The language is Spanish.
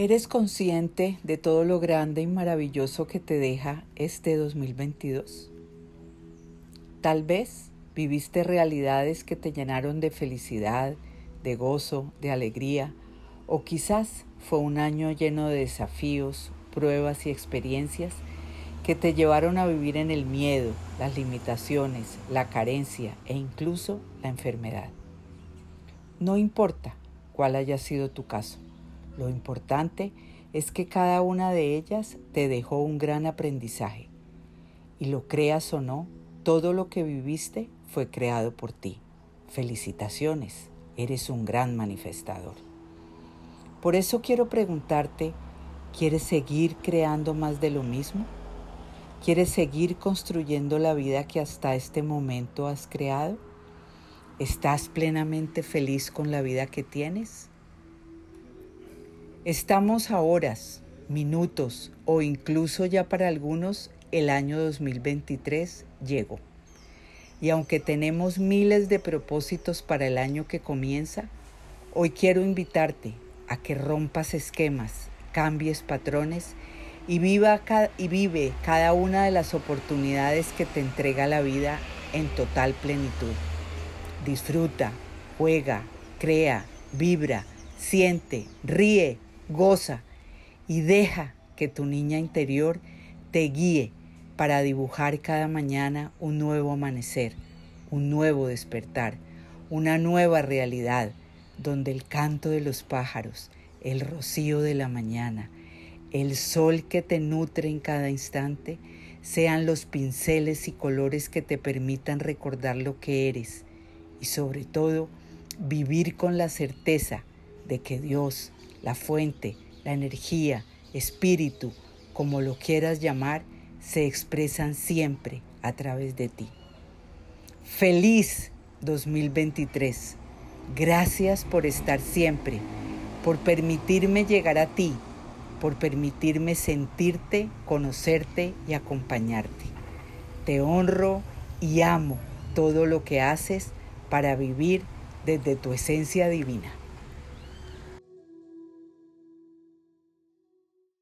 ¿Eres consciente de todo lo grande y maravilloso que te deja este 2022? Tal vez viviste realidades que te llenaron de felicidad, de gozo, de alegría, o quizás fue un año lleno de desafíos, pruebas y experiencias que te llevaron a vivir en el miedo, las limitaciones, la carencia e incluso la enfermedad. No importa cuál haya sido tu caso, lo importante es que cada una de ellas te dejó un gran aprendizaje. Y lo creas o no, todo lo que viviste fue creado por ti. Felicitaciones, eres un gran manifestador. Por eso quiero preguntarte, ¿quieres seguir creando más de lo mismo? ¿Quieres seguir construyendo la vida que hasta este momento has creado? ¿Estás plenamente feliz con la vida que tienes? Estamos a horas, minutos o incluso ya para algunos el año 2023 llegó. Y aunque tenemos miles de propósitos para el año que comienza, hoy quiero invitarte a que rompas esquemas, cambies patrones y, viva y vive cada una de las oportunidades que te entrega la vida en total plenitud. Disfruta, juega, crea, vibra, siente, ríe, goza y deja que tu niña interior te guíe para dibujar cada mañana un nuevo amanecer, un nuevo despertar, una nueva realidad donde el canto de los pájaros, el rocío de la mañana, el sol que te nutre en cada instante, sean los pinceles y colores que te permitan recordar lo que eres y sobre todo vivir con la certeza de que Dios, la fuente, la energía, espíritu, como lo quieras llamar, se expresan siempre a través de ti. Feliz 2023. Gracias por estar siempre, por permitirme llegar a ti, por permitirme sentirte, conocerte y acompañarte. Te honro y amo todo lo que haces para vivir desde tu esencia divina.